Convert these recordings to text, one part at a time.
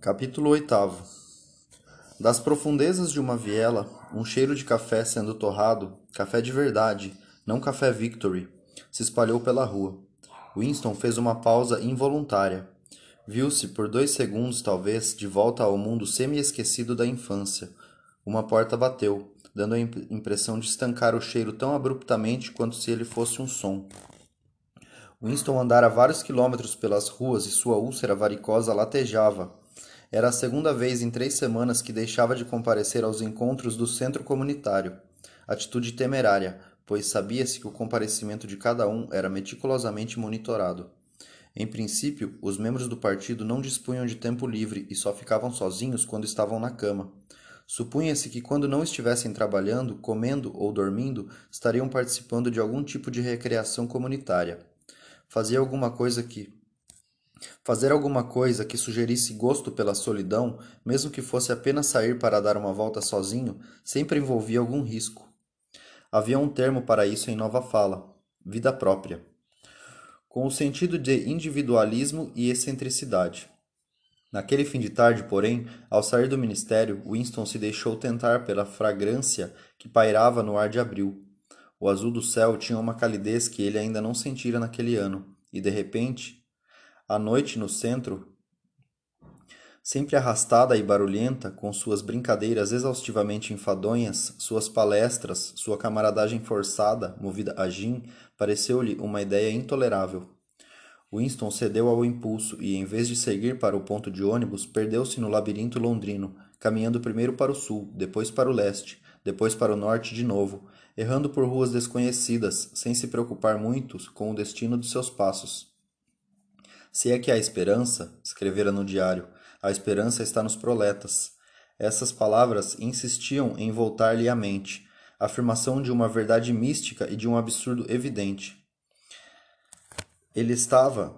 Capítulo 8 Das profundezas de uma viela, um cheiro de café sendo torrado, café de verdade, não café Victory, se espalhou pela rua. Winston fez uma pausa involuntária. Viu-se, por dois segundos talvez, de volta ao mundo semi-esquecido da infância. Uma porta bateu, dando a impressão de estancar o cheiro tão abruptamente quanto se ele fosse um som. Winston andara vários quilômetros pelas ruas e sua úlcera varicosa latejava era a segunda vez em três semanas que deixava de comparecer aos encontros do centro comunitário. Atitude temerária, pois sabia-se que o comparecimento de cada um era meticulosamente monitorado. Em princípio, os membros do partido não dispunham de tempo livre e só ficavam sozinhos quando estavam na cama. Supunha-se que quando não estivessem trabalhando, comendo ou dormindo, estariam participando de algum tipo de recreação comunitária. Fazia alguma coisa que, Fazer alguma coisa que sugerisse gosto pela solidão, mesmo que fosse apenas sair para dar uma volta sozinho, sempre envolvia algum risco. Havia um termo para isso em nova fala: vida própria. Com o sentido de individualismo e excentricidade. Naquele fim de tarde, porém, ao sair do ministério, Winston se deixou tentar pela fragrância que pairava no ar de abril. O azul do céu tinha uma calidez que ele ainda não sentira naquele ano, e de repente, a noite no centro, sempre arrastada e barulhenta, com suas brincadeiras exaustivamente enfadonhas, suas palestras, sua camaradagem forçada, movida a gin, pareceu-lhe uma ideia intolerável. Winston cedeu ao impulso e, em vez de seguir para o ponto de ônibus, perdeu-se no labirinto londrino, caminhando primeiro para o sul, depois para o leste, depois para o norte de novo, errando por ruas desconhecidas, sem se preocupar muito com o destino de seus passos. Se é que há esperança, escrevera no diário, a esperança está nos proletas. Essas palavras insistiam em voltar-lhe à mente, a afirmação de uma verdade mística e de um absurdo evidente. Ele estava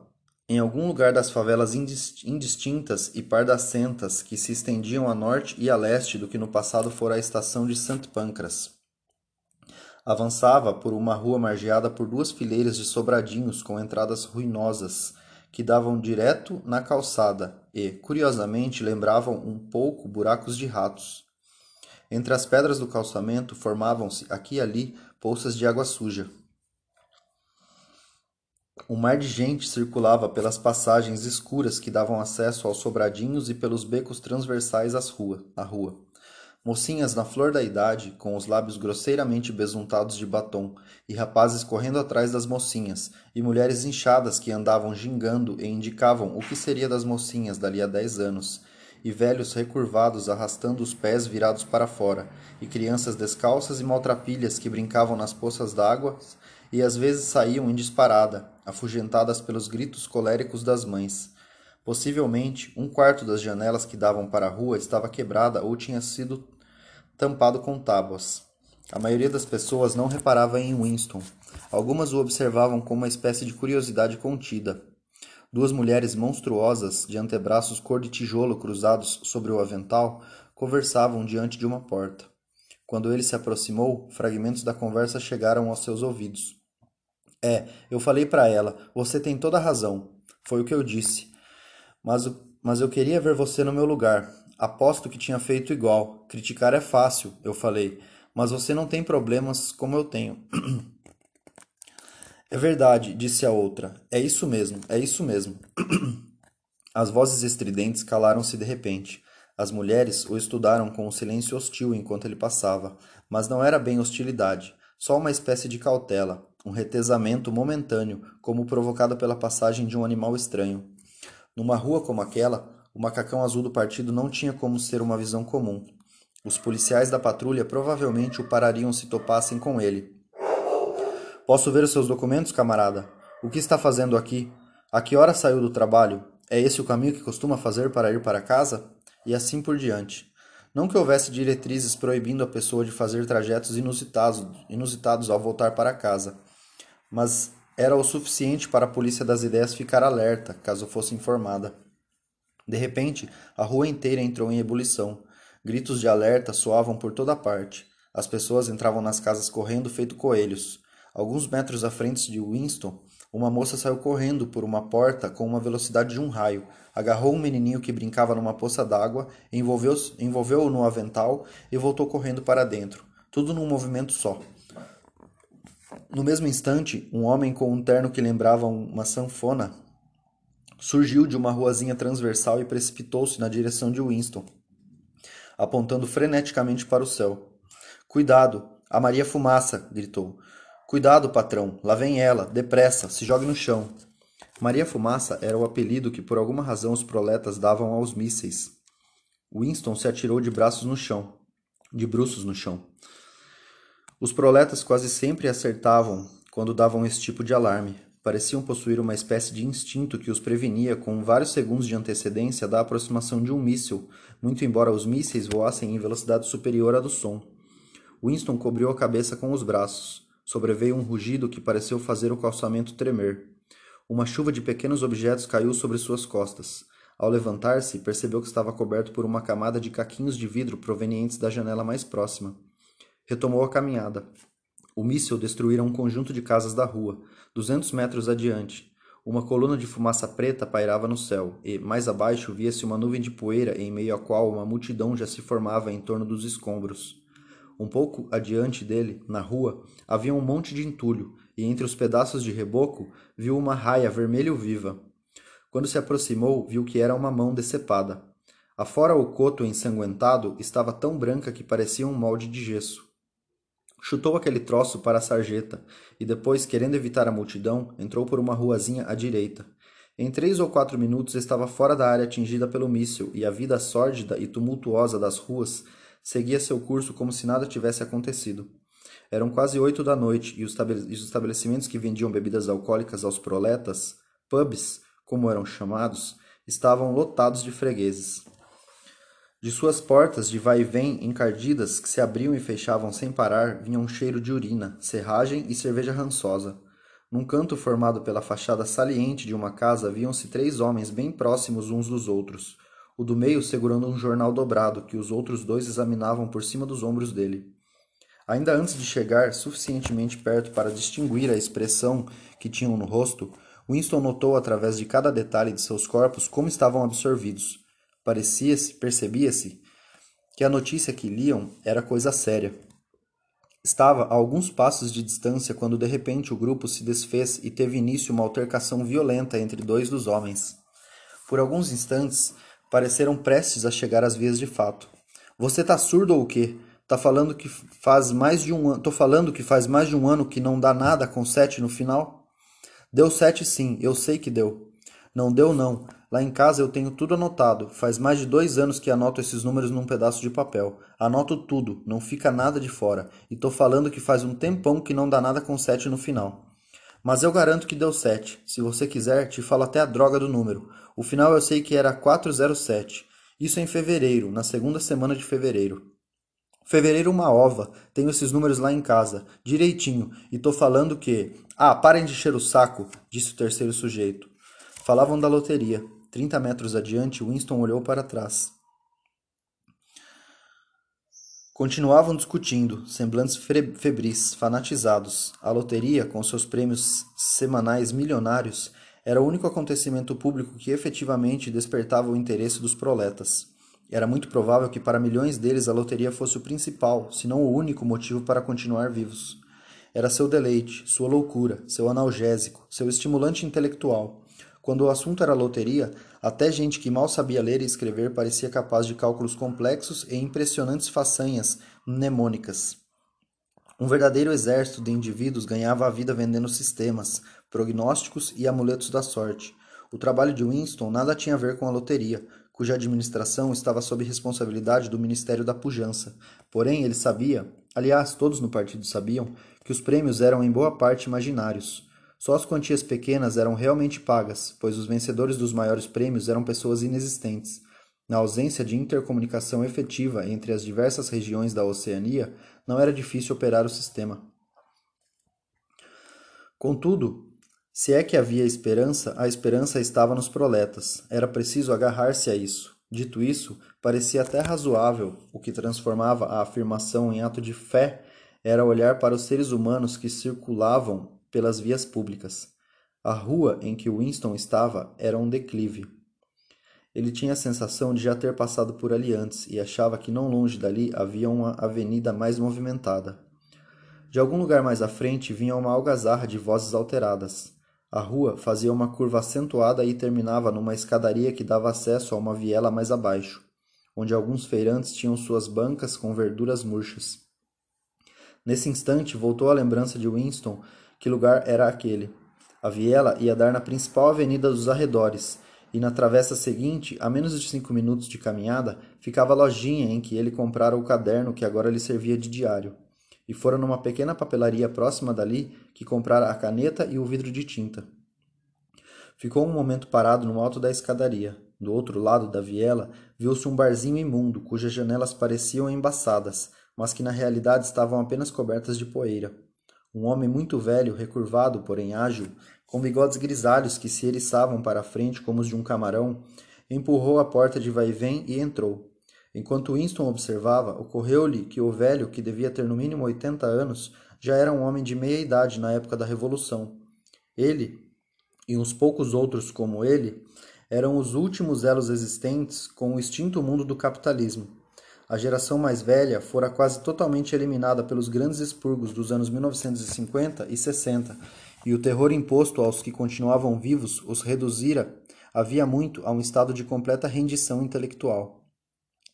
em algum lugar das favelas indistintas e pardacentas que se estendiam a norte e a leste do que no passado fora a estação de St. Pancras. Avançava por uma rua margeada por duas fileiras de sobradinhos com entradas ruinosas que davam direto na calçada e, curiosamente, lembravam um pouco buracos de ratos. Entre as pedras do calçamento formavam-se, aqui e ali, poças de água suja. Um mar de gente circulava pelas passagens escuras que davam acesso aos sobradinhos e pelos becos transversais às rua, à rua. Mocinhas na flor da idade, com os lábios grosseiramente besuntados de batom, e rapazes correndo atrás das mocinhas, e mulheres inchadas que andavam gingando e indicavam o que seria das mocinhas dali a dez anos, e velhos recurvados arrastando os pés virados para fora, e crianças descalças e maltrapilhas que brincavam nas poças d'água e às vezes saíam em disparada, afugentadas pelos gritos coléricos das mães. Possivelmente, um quarto das janelas que davam para a rua estava quebrada ou tinha sido tampado com tábuas. A maioria das pessoas não reparava em Winston. Algumas o observavam com uma espécie de curiosidade contida. Duas mulheres monstruosas, de antebraços cor de tijolo cruzados sobre o avental, conversavam diante de uma porta. Quando ele se aproximou, fragmentos da conversa chegaram aos seus ouvidos. É, eu falei para ela, você tem toda a razão. Foi o que eu disse. Mas, mas eu queria ver você no meu lugar. Aposto que tinha feito igual. Criticar é fácil, eu falei, mas você não tem problemas como eu tenho. é verdade, disse a outra. É isso mesmo, é isso mesmo. As vozes estridentes calaram-se de repente. As mulheres o estudaram com um silêncio hostil enquanto ele passava, mas não era bem hostilidade, só uma espécie de cautela, um retesamento momentâneo, como provocado pela passagem de um animal estranho. Numa rua como aquela, o macacão azul do partido não tinha como ser uma visão comum. Os policiais da patrulha provavelmente o parariam se topassem com ele. Posso ver os seus documentos, camarada? O que está fazendo aqui? A que hora saiu do trabalho? É esse o caminho que costuma fazer para ir para casa? E assim por diante. Não que houvesse diretrizes proibindo a pessoa de fazer trajetos inusitados, inusitados ao voltar para casa, mas era o suficiente para a polícia das ideias ficar alerta, caso fosse informada. De repente, a rua inteira entrou em ebulição. Gritos de alerta soavam por toda parte. As pessoas entravam nas casas correndo feito coelhos. Alguns metros à frente de Winston, Uma moça saiu correndo por uma porta com uma velocidade de um raio, agarrou um menininho que brincava numa poça d'água, envolveu-o envolveu no avental e voltou correndo para dentro, tudo num movimento só. No mesmo instante, um homem com um terno que lembrava uma sanfona surgiu de uma ruazinha transversal e precipitou-se na direção de Winston, apontando freneticamente para o céu. Cuidado! A Maria Fumaça! gritou. Cuidado, patrão! Lá vem ela! Depressa! Se jogue no chão! Maria Fumaça era o apelido que por alguma razão os proletas davam aos mísseis. Winston se atirou de braços no chão, de bruços no chão. Os proletas quase sempre acertavam quando davam esse tipo de alarme. Pareciam possuir uma espécie de instinto que os prevenia com vários segundos de antecedência da aproximação de um míssil, muito embora os mísseis voassem em velocidade superior à do som. Winston cobriu a cabeça com os braços. Sobreveio um rugido que pareceu fazer o calçamento tremer. Uma chuva de pequenos objetos caiu sobre suas costas. Ao levantar-se, percebeu que estava coberto por uma camada de caquinhos de vidro provenientes da janela mais próxima. Retomou a caminhada. O míssil destruíra um conjunto de casas da rua, duzentos metros adiante. Uma coluna de fumaça preta pairava no céu, e, mais abaixo, via-se uma nuvem de poeira em meio à qual uma multidão já se formava em torno dos escombros. Um pouco adiante dele, na rua, havia um monte de entulho, e entre os pedaços de reboco viu uma raia vermelho viva. Quando se aproximou, viu que era uma mão decepada. Afora o coto ensanguentado estava tão branca que parecia um molde de gesso. Chutou aquele troço para a sarjeta e depois, querendo evitar a multidão, entrou por uma ruazinha à direita. Em três ou quatro minutos estava fora da área atingida pelo míssil e a vida sórdida e tumultuosa das ruas seguia seu curso como se nada tivesse acontecido. Eram quase oito da noite e os estabelecimentos que vendiam bebidas alcoólicas aos proletas, pubs, como eram chamados, estavam lotados de fregueses. De suas portas de vai e vem encardidas, que se abriam e fechavam sem parar, vinha um cheiro de urina, serragem e cerveja rançosa. Num canto formado pela fachada saliente de uma casa, viam-se três homens bem próximos uns dos outros, o do meio segurando um jornal dobrado que os outros dois examinavam por cima dos ombros dele. Ainda antes de chegar suficientemente perto para distinguir a expressão que tinham no rosto, Winston notou através de cada detalhe de seus corpos como estavam absorvidos Parecia-se, percebia-se, que a notícia que liam era coisa séria. Estava a alguns passos de distância quando de repente o grupo se desfez e teve início uma altercação violenta entre dois dos homens. Por alguns instantes, pareceram prestes a chegar às vias de fato. Você tá surdo ou o quê? Tá falando que faz mais de um ano. Tô falando que faz mais de um ano que não dá nada com sete no final? Deu sete sim, eu sei que deu. Não deu não. Lá em casa eu tenho tudo anotado. Faz mais de dois anos que anoto esses números num pedaço de papel. Anoto tudo, não fica nada de fora. E tô falando que faz um tempão que não dá nada com 7 no final. Mas eu garanto que deu 7. Se você quiser, te falo até a droga do número. O final eu sei que era 407. Isso em fevereiro, na segunda semana de fevereiro. Fevereiro uma ova. Tenho esses números lá em casa, direitinho, e tô falando que. Ah, parem de encher o saco, disse o terceiro sujeito. Falavam da loteria. Trinta metros adiante, Winston olhou para trás. Continuavam discutindo, semblantes febris, fanatizados. A loteria, com seus prêmios semanais milionários, era o único acontecimento público que efetivamente despertava o interesse dos proletas. Era muito provável que para milhões deles a loteria fosse o principal, se não o único motivo para continuar vivos. Era seu deleite, sua loucura, seu analgésico, seu estimulante intelectual. Quando o assunto era loteria, até gente que mal sabia ler e escrever parecia capaz de cálculos complexos e impressionantes façanhas mnemônicas. Um verdadeiro exército de indivíduos ganhava a vida vendendo sistemas, prognósticos e amuletos da sorte. O trabalho de Winston nada tinha a ver com a loteria, cuja administração estava sob responsabilidade do Ministério da Pujança. Porém, ele sabia, aliás, todos no partido sabiam, que os prêmios eram em boa parte imaginários. Só as quantias pequenas eram realmente pagas, pois os vencedores dos maiores prêmios eram pessoas inexistentes. Na ausência de intercomunicação efetiva entre as diversas regiões da Oceania, não era difícil operar o sistema. Contudo, se é que havia esperança, a esperança estava nos proletas. Era preciso agarrar-se a isso. Dito isso, parecia até razoável, o que transformava a afirmação em ato de fé era olhar para os seres humanos que circulavam pelas vias públicas. A rua em que Winston estava era um declive. Ele tinha a sensação de já ter passado por ali antes e achava que não longe dali havia uma avenida mais movimentada. De algum lugar mais à frente vinha uma algazarra de vozes alteradas. A rua fazia uma curva acentuada e terminava numa escadaria que dava acesso a uma viela mais abaixo, onde alguns feirantes tinham suas bancas com verduras murchas. Nesse instante voltou a lembrança de Winston que lugar era aquele. A viela ia dar na principal avenida dos arredores, e na travessa seguinte, a menos de cinco minutos de caminhada, ficava a lojinha em que ele comprara o caderno que agora lhe servia de diário. E fora numa pequena papelaria próxima dali que comprara a caneta e o vidro de tinta. Ficou um momento parado no alto da escadaria. Do outro lado da viela, viu-se um barzinho imundo, cujas janelas pareciam embaçadas, mas que na realidade estavam apenas cobertas de poeira. Um homem muito velho, recurvado, porém ágil, com bigodes grisalhos que se eriçavam para a frente como os de um camarão, empurrou a porta de vai-vem e entrou. Enquanto Winston observava, ocorreu-lhe que o velho, que devia ter no mínimo oitenta anos, já era um homem de meia idade na época da Revolução. Ele, e uns poucos outros como ele, eram os últimos elos existentes com o extinto mundo do capitalismo. A geração mais velha fora quase totalmente eliminada pelos grandes expurgos dos anos 1950 e 60 e o terror imposto aos que continuavam vivos os reduzira havia muito a um estado de completa rendição intelectual.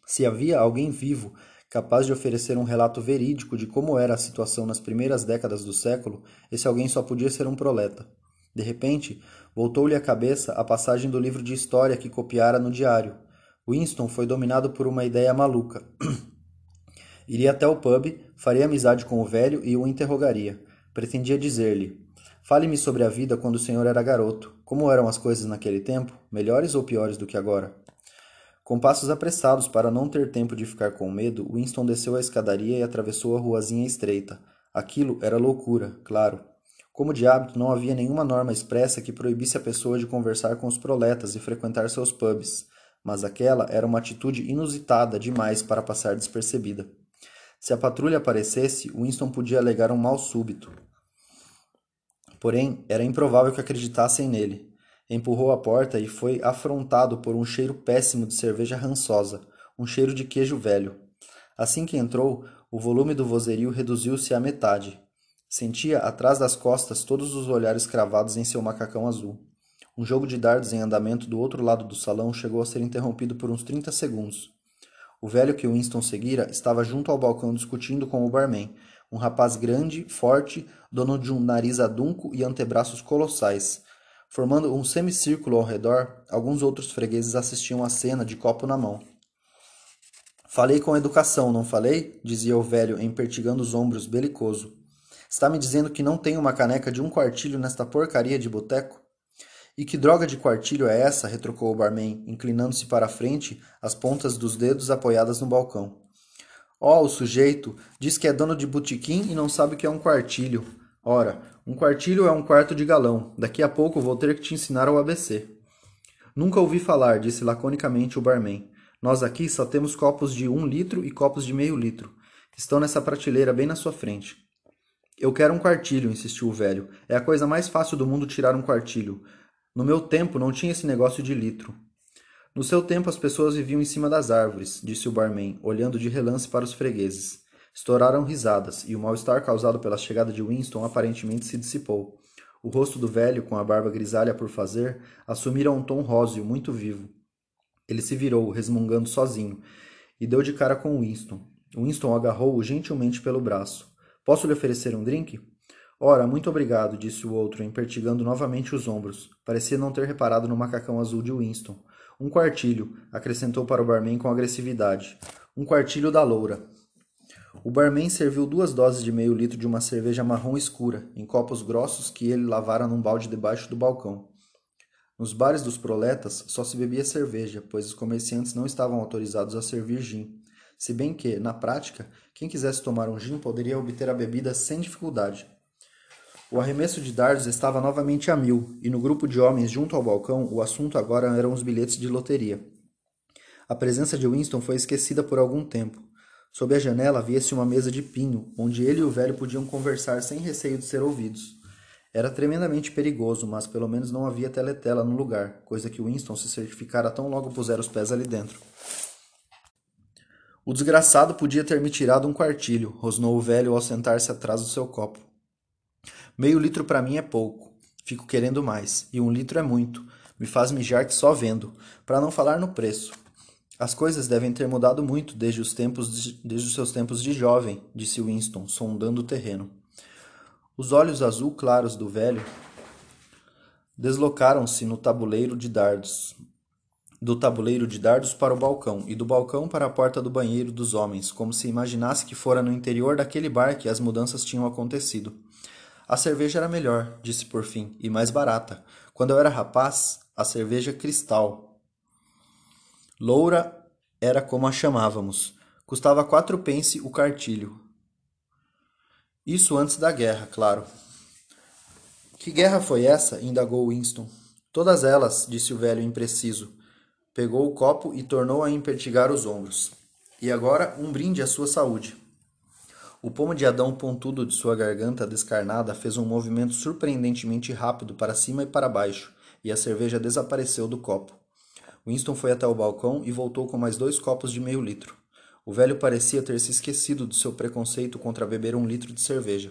Se havia alguém vivo capaz de oferecer um relato verídico de como era a situação nas primeiras décadas do século, esse alguém só podia ser um proleta. De repente, voltou-lhe à cabeça a passagem do livro de história que copiara no diário. Winston foi dominado por uma ideia maluca. Iria até o pub, faria amizade com o velho e o interrogaria. Pretendia dizer-lhe: Fale-me sobre a vida quando o senhor era garoto. Como eram as coisas naquele tempo? Melhores ou piores do que agora? Com passos apressados para não ter tempo de ficar com medo, Winston desceu a escadaria e atravessou a ruazinha estreita. Aquilo era loucura, claro. Como de hábito, não havia nenhuma norma expressa que proibisse a pessoa de conversar com os proletas e frequentar seus pubs, mas aquela era uma atitude inusitada demais para passar despercebida. Se a patrulha aparecesse, Winston podia alegar um mal súbito. Porém, era improvável que acreditassem nele. Empurrou a porta e foi afrontado por um cheiro péssimo de cerveja rançosa, um cheiro de queijo velho. Assim que entrou, o volume do vozerio reduziu-se à metade. Sentia atrás das costas todos os olhares cravados em seu macacão azul. Um jogo de dardos em andamento do outro lado do salão chegou a ser interrompido por uns 30 segundos. O velho que Winston seguira estava junto ao balcão discutindo com o barman, um rapaz grande, forte, dono de um nariz adunco e antebraços colossais. Formando um semicírculo ao redor, alguns outros fregueses assistiam à cena de copo na mão. Falei com educação, não falei? dizia o velho, empertigando os ombros, belicoso. Está me dizendo que não tem uma caneca de um quartilho nesta porcaria de boteco? E que droga de quartilho é essa? retrucou o barman, inclinando-se para a frente, as pontas dos dedos apoiadas no balcão. Ó, oh, o sujeito diz que é dono de botequim e não sabe o que é um quartilho. Ora, um quartilho é um quarto de galão. Daqui a pouco vou ter que te ensinar o ABC. Nunca ouvi falar, disse laconicamente o barman. Nós aqui só temos copos de um litro e copos de meio litro. Estão nessa prateleira bem na sua frente. Eu quero um quartilho, insistiu o velho. É a coisa mais fácil do mundo tirar um quartilho. No meu tempo não tinha esse negócio de litro. No seu tempo as pessoas viviam em cima das árvores, disse o barman, olhando de relance para os fregueses. Estouraram risadas, e o mal-estar causado pela chegada de Winston aparentemente se dissipou. O rosto do velho, com a barba grisalha por fazer, assumira um tom róseo muito vivo. Ele se virou, resmungando sozinho, e deu de cara com Winston. Winston agarrou-o gentilmente pelo braço. Posso lhe oferecer um drink? Ora, muito obrigado, disse o outro, empertigando novamente os ombros. Parecia não ter reparado no macacão azul de Winston. Um quartilho, acrescentou para o barman com agressividade. Um quartilho da loura. O barman serviu duas doses de meio litro de uma cerveja marrom escura, em copos grossos que ele lavara num balde debaixo do balcão. Nos bares dos proletas só se bebia cerveja, pois os comerciantes não estavam autorizados a servir gin. Se bem que, na prática, quem quisesse tomar um gin poderia obter a bebida sem dificuldade. O arremesso de dardos estava novamente a mil, e no grupo de homens junto ao balcão o assunto agora eram os bilhetes de loteria. A presença de Winston foi esquecida por algum tempo. Sob a janela via-se uma mesa de pinho, onde ele e o velho podiam conversar sem receio de ser ouvidos. Era tremendamente perigoso, mas pelo menos não havia teletela no lugar, coisa que Winston se certificara tão logo pusera os pés ali dentro. O desgraçado podia ter me tirado um quartilho, rosnou o velho ao sentar-se atrás do seu copo. Meio litro para mim é pouco. Fico querendo mais, e um litro é muito. Me faz mijar que só vendo, para não falar no preço. As coisas devem ter mudado muito desde os tempos de, desde os seus tempos de jovem, disse Winston, sondando o terreno. Os olhos azul claros do velho deslocaram-se no tabuleiro de dardos, do tabuleiro de dardos para o balcão e do balcão para a porta do banheiro dos homens, como se imaginasse que fora no interior daquele bar que as mudanças tinham acontecido. A cerveja era melhor, disse por fim, e mais barata. Quando eu era rapaz, a cerveja cristal. Loura era como a chamávamos. Custava quatro pence o cartilho. Isso antes da guerra, claro. Que guerra foi essa? indagou Winston. Todas elas, disse o velho impreciso. Pegou o copo e tornou a impertigar os ombros. E agora um brinde à sua saúde. O pomo de Adão pontudo de sua garganta descarnada fez um movimento surpreendentemente rápido para cima e para baixo, e a cerveja desapareceu do copo. Winston foi até o balcão e voltou com mais dois copos de meio litro. O velho parecia ter se esquecido do seu preconceito contra beber um litro de cerveja.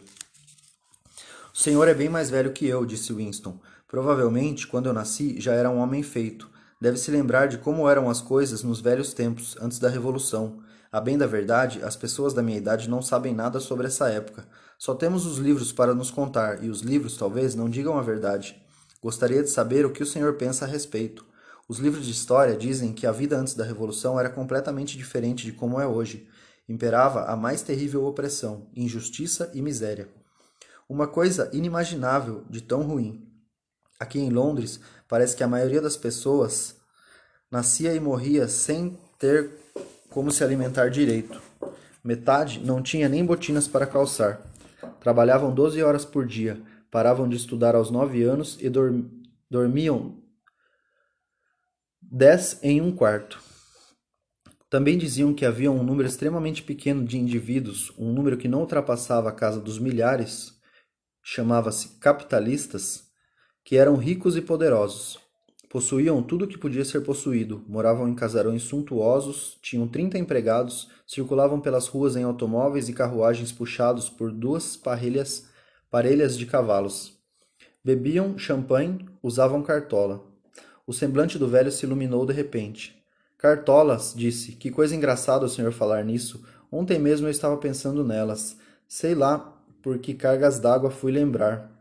O senhor é bem mais velho que eu, disse Winston. Provavelmente, quando eu nasci, já era um homem feito. Deve se lembrar de como eram as coisas nos velhos tempos, antes da Revolução. A bem da verdade, as pessoas da minha idade não sabem nada sobre essa época. Só temos os livros para nos contar, e os livros talvez não digam a verdade. Gostaria de saber o que o senhor pensa a respeito. Os livros de história dizem que a vida antes da Revolução era completamente diferente de como é hoje. Imperava a mais terrível opressão, injustiça e miséria. Uma coisa inimaginável de tão ruim. Aqui em Londres, parece que a maioria das pessoas nascia e morria sem ter como se alimentar direito. Metade não tinha nem botinas para calçar. Trabalhavam 12 horas por dia, paravam de estudar aos 9 anos e dormiam 10 em um quarto. Também diziam que havia um número extremamente pequeno de indivíduos, um número que não ultrapassava a casa dos milhares, chamava-se capitalistas, que eram ricos e poderosos. Possuíam tudo o que podia ser possuído, moravam em casarões suntuosos, tinham 30 empregados, circulavam pelas ruas em automóveis e carruagens puxados por duas parelhas, parelhas de cavalos. Bebiam champanhe, usavam cartola. O semblante do velho se iluminou de repente. Cartolas, disse, que coisa engraçada o senhor falar nisso. Ontem mesmo eu estava pensando nelas. Sei lá por que cargas d'água fui lembrar.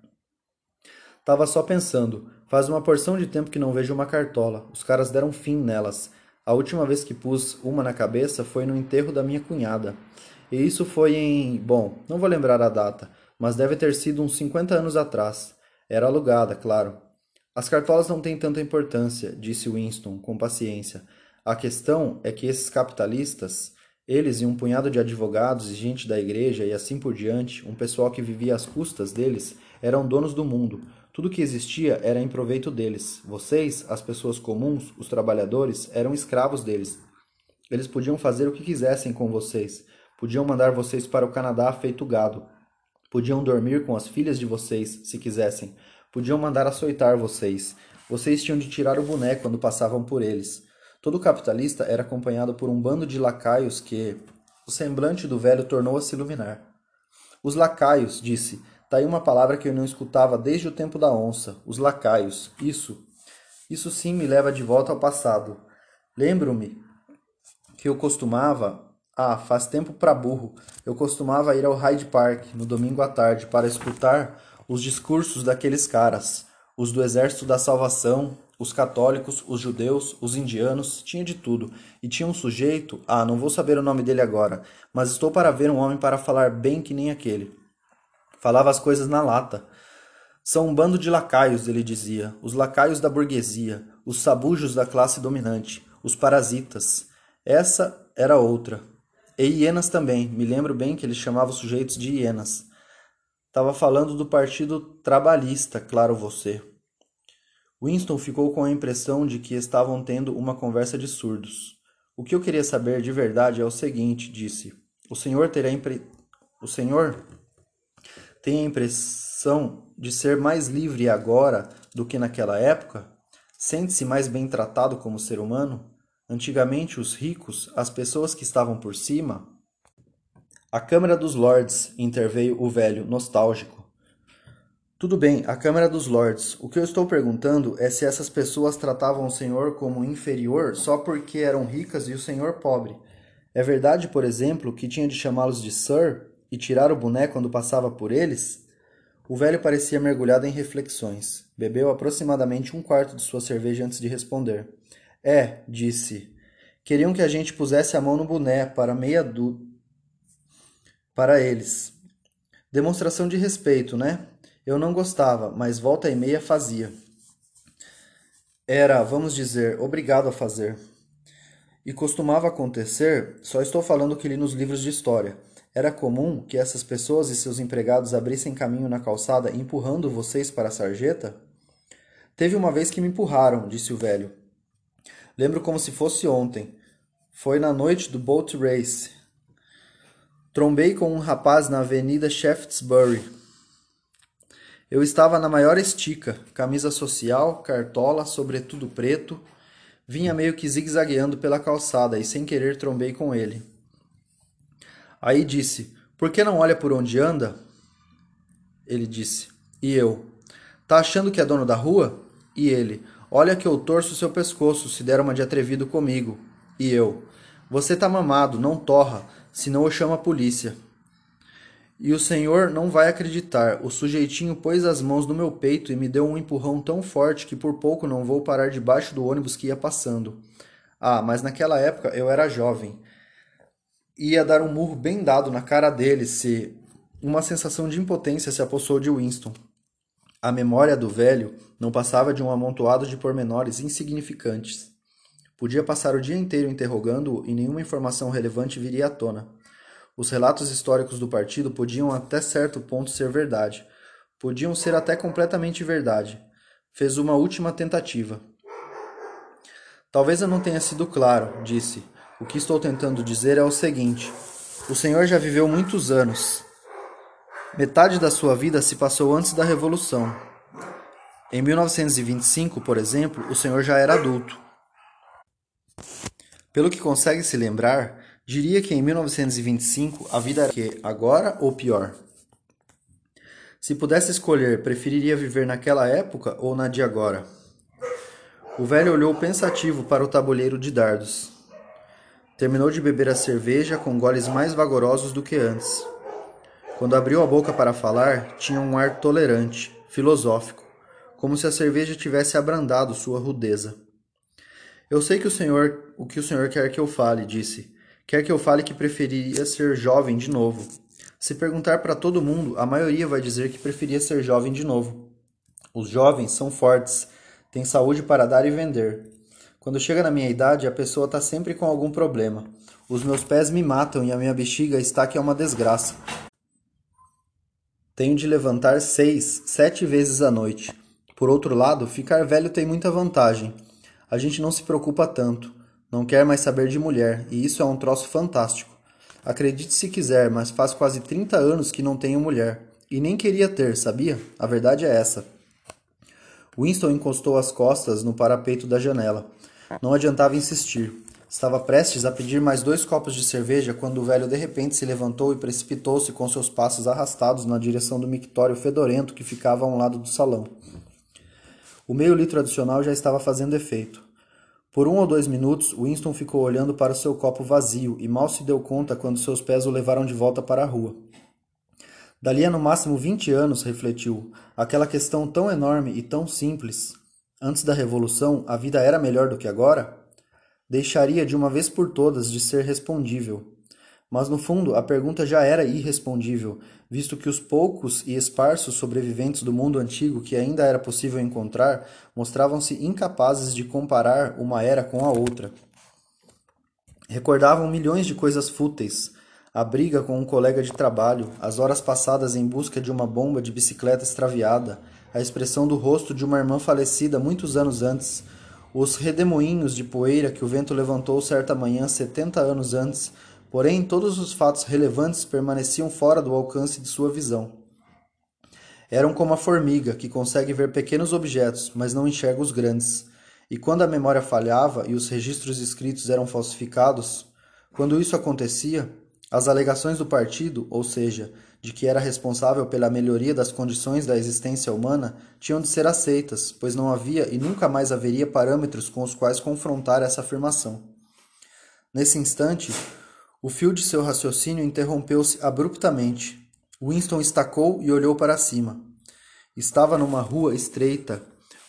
Tava só pensando. Faz uma porção de tempo que não vejo uma cartola. Os caras deram fim nelas. A última vez que pus uma na cabeça foi no enterro da minha cunhada. E isso foi em. Bom, não vou lembrar a data, mas deve ter sido uns 50 anos atrás. Era alugada, claro. As cartolas não têm tanta importância, disse Winston, com paciência. A questão é que esses capitalistas, eles e um punhado de advogados e gente da igreja e assim por diante, um pessoal que vivia às custas deles, eram donos do mundo tudo que existia era em proveito deles. Vocês, as pessoas comuns, os trabalhadores, eram escravos deles. Eles podiam fazer o que quisessem com vocês. Podiam mandar vocês para o Canadá feito gado. Podiam dormir com as filhas de vocês, se quisessem. Podiam mandar açoitar vocês. Vocês tinham de tirar o boné quando passavam por eles. Todo capitalista era acompanhado por um bando de lacaios que o semblante do velho tornou a se iluminar. Os lacaios, disse, Tá aí uma palavra que eu não escutava desde o tempo da onça, os lacaios. Isso, isso sim me leva de volta ao passado. Lembro-me que eu costumava, ah, faz tempo para burro, eu costumava ir ao Hyde Park no domingo à tarde para escutar os discursos daqueles caras, os do Exército da Salvação, os católicos, os judeus, os indianos, tinha de tudo. E tinha um sujeito, ah, não vou saber o nome dele agora, mas estou para ver um homem para falar bem que nem aquele. Falava as coisas na lata. São um bando de lacaios, ele dizia, os lacaios da burguesia, os sabujos da classe dominante, os parasitas. Essa era outra. E hienas também, me lembro bem que ele chamava os sujeitos de hienas. Estava falando do Partido Trabalhista, claro você. Winston ficou com a impressão de que estavam tendo uma conversa de surdos. O que eu queria saber de verdade é o seguinte, disse. O senhor terá impre... O senhor tem a impressão de ser mais livre agora do que naquela época? Sente-se mais bem tratado como ser humano? Antigamente, os ricos, as pessoas que estavam por cima. A Câmara dos Lords, interveio o velho, nostálgico. Tudo bem, a Câmara dos Lords. O que eu estou perguntando é se essas pessoas tratavam o senhor como inferior só porque eram ricas e o senhor pobre. É verdade, por exemplo, que tinha de chamá-los de Sir e tirar o boné quando passava por eles? O velho parecia mergulhado em reflexões. Bebeu aproximadamente um quarto de sua cerveja antes de responder. É, disse. Queriam que a gente pusesse a mão no boné para meia du... para eles. Demonstração de respeito, né? Eu não gostava, mas volta e meia fazia. Era, vamos dizer, obrigado a fazer. E costumava acontecer, só estou falando que li nos livros de história. Era comum que essas pessoas e seus empregados abrissem caminho na calçada empurrando vocês para a sarjeta? Teve uma vez que me empurraram, disse o velho. Lembro como se fosse ontem. Foi na noite do boat race. Trombei com um rapaz na avenida Shaftesbury. Eu estava na maior estica, camisa social, cartola, sobretudo preto. Vinha meio que zigue-zagueando pela calçada e sem querer trombei com ele. Aí disse: Por que não olha por onde anda? Ele disse: E eu? Tá achando que é dono da rua? E ele: Olha que eu torço seu pescoço se der uma de atrevido comigo. E eu: Você tá mamado, não torra, senão eu chamo a polícia. E o senhor não vai acreditar. O sujeitinho pôs as mãos no meu peito e me deu um empurrão tão forte que por pouco não vou parar debaixo do ônibus que ia passando. Ah, mas naquela época eu era jovem ia dar um murro bem dado na cara dele se uma sensação de impotência se apossou de Winston. A memória do velho não passava de um amontoado de pormenores insignificantes. Podia passar o dia inteiro interrogando-o e nenhuma informação relevante viria à tona. Os relatos históricos do partido podiam até certo ponto ser verdade. Podiam ser até completamente verdade. Fez uma última tentativa. Talvez eu não tenha sido claro, disse. O que estou tentando dizer é o seguinte: o Senhor já viveu muitos anos. Metade da sua vida se passou antes da Revolução. Em 1925, por exemplo, o Senhor já era adulto. Pelo que consegue se lembrar, diria que em 1925 a vida era que agora ou pior. Se pudesse escolher, preferiria viver naquela época ou na de agora? O velho olhou pensativo para o tabuleiro de dardos. Terminou de beber a cerveja com goles mais vagarosos do que antes. Quando abriu a boca para falar, tinha um ar tolerante, filosófico, como se a cerveja tivesse abrandado sua rudeza. Eu sei que o senhor, o que o senhor quer que eu fale, disse. Quer que eu fale que preferia ser jovem de novo. Se perguntar para todo mundo, a maioria vai dizer que preferia ser jovem de novo. Os jovens são fortes, têm saúde para dar e vender. Quando chega na minha idade, a pessoa está sempre com algum problema. Os meus pés me matam e a minha bexiga está que é uma desgraça. Tenho de levantar seis, sete vezes à noite. Por outro lado, ficar velho tem muita vantagem. A gente não se preocupa tanto, não quer mais saber de mulher, e isso é um troço fantástico. Acredite se quiser, mas faz quase 30 anos que não tenho mulher. E nem queria ter, sabia? A verdade é essa. Winston encostou as costas no parapeito da janela. Não adiantava insistir. Estava prestes a pedir mais dois copos de cerveja quando o velho de repente se levantou e precipitou-se com seus passos arrastados na direção do mictório fedorento que ficava a um lado do salão. O meio litro adicional já estava fazendo efeito. Por um ou dois minutos, Winston ficou olhando para o seu copo vazio e mal se deu conta quando seus pés o levaram de volta para a rua. Dali a no máximo vinte anos, refletiu, aquela questão tão enorme e tão simples, Antes da Revolução, a vida era melhor do que agora? Deixaria de uma vez por todas de ser respondível. Mas no fundo, a pergunta já era irrespondível, visto que os poucos e esparsos sobreviventes do mundo antigo que ainda era possível encontrar mostravam-se incapazes de comparar uma era com a outra. Recordavam milhões de coisas fúteis, a briga com um colega de trabalho, as horas passadas em busca de uma bomba de bicicleta extraviada, a expressão do rosto de uma irmã falecida muitos anos antes, os redemoinhos de poeira que o vento levantou certa manhã setenta anos antes, porém todos os fatos relevantes permaneciam fora do alcance de sua visão. Eram como a formiga, que consegue ver pequenos objetos, mas não enxerga os grandes. E quando a memória falhava e os registros escritos eram falsificados, quando isso acontecia, as alegações do partido, ou seja, de que era responsável pela melhoria das condições da existência humana, tinham de ser aceitas, pois não havia e nunca mais haveria parâmetros com os quais confrontar essa afirmação. Nesse instante, o fio de seu raciocínio interrompeu-se abruptamente. Winston estacou e olhou para cima. Estava numa rua estreita,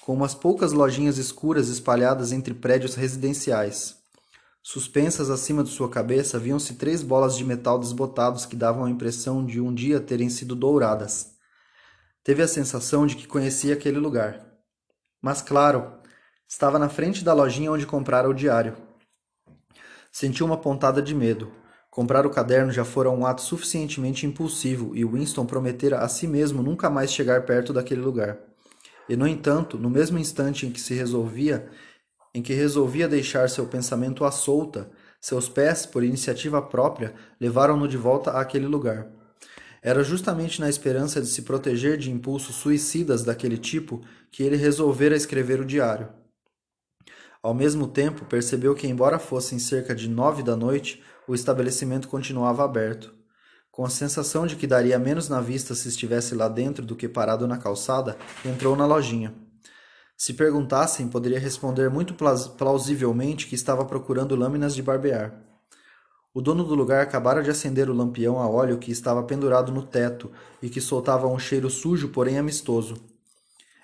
com umas poucas lojinhas escuras espalhadas entre prédios residenciais. Suspensas acima de sua cabeça, viam-se três bolas de metal desbotados que davam a impressão de um dia terem sido douradas. Teve a sensação de que conhecia aquele lugar. Mas, claro, estava na frente da lojinha onde comprara o diário. Sentiu uma pontada de medo. Comprar o caderno já fora um ato suficientemente impulsivo e Winston prometera a si mesmo nunca mais chegar perto daquele lugar. E no entanto, no mesmo instante em que se resolvia, em que resolvia deixar seu pensamento à solta, seus pés, por iniciativa própria, levaram-no de volta àquele lugar. Era justamente na esperança de se proteger de impulsos suicidas daquele tipo que ele resolvera escrever o diário. Ao mesmo tempo, percebeu que, embora fossem cerca de nove da noite, o estabelecimento continuava aberto. Com a sensação de que daria menos na vista se estivesse lá dentro do que parado na calçada, entrou na lojinha. Se perguntassem, poderia responder muito plausivelmente que estava procurando lâminas de barbear. O dono do lugar acabara de acender o lampião a óleo que estava pendurado no teto e que soltava um cheiro sujo, porém amistoso.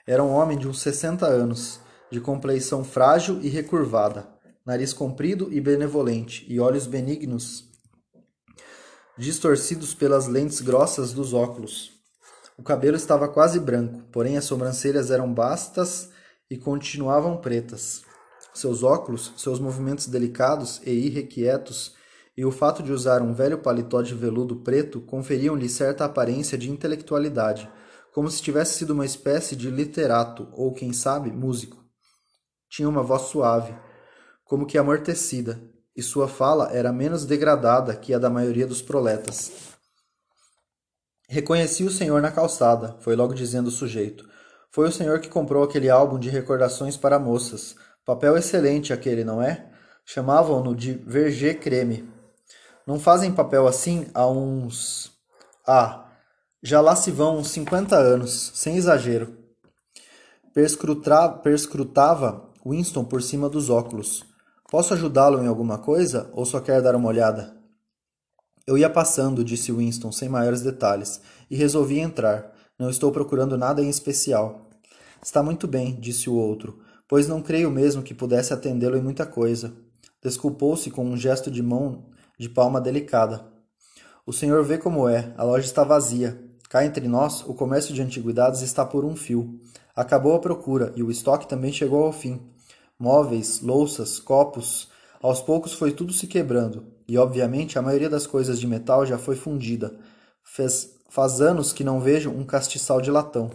Era um homem de uns sessenta anos, de compleição frágil e recurvada nariz comprido e benevolente, e olhos benignos, distorcidos pelas lentes grossas dos óculos. O cabelo estava quase branco, porém as sobrancelhas eram bastas e continuavam pretas. Seus óculos, seus movimentos delicados e irrequietos, e o fato de usar um velho paletó de veludo preto conferiam-lhe certa aparência de intelectualidade, como se tivesse sido uma espécie de literato ou, quem sabe, músico. Tinha uma voz suave, como que amortecida, e sua fala era menos degradada que a da maioria dos proletas. Reconheci o senhor na calçada, foi logo dizendo o sujeito. Foi o senhor que comprou aquele álbum de recordações para moças. Papel excelente aquele, não é? Chamavam-no de Verger Creme. Não fazem papel assim há uns. Ah, já lá se vão uns cinquenta anos, sem exagero. Perscrutava Winston por cima dos óculos. Posso ajudá-lo em alguma coisa ou só quer dar uma olhada? Eu ia passando, disse Winston, sem maiores detalhes, e resolvi entrar. Não estou procurando nada em especial. Está muito bem, disse o outro, pois não creio mesmo que pudesse atendê-lo em muita coisa. Desculpou-se com um gesto de mão de palma delicada. O senhor vê como é, a loja está vazia. Cá entre nós, o comércio de antiguidades está por um fio. Acabou a procura e o estoque também chegou ao fim móveis, louças, copos. Aos poucos foi tudo se quebrando, e obviamente a maioria das coisas de metal já foi fundida. Fez, faz anos que não vejo um castiçal de latão.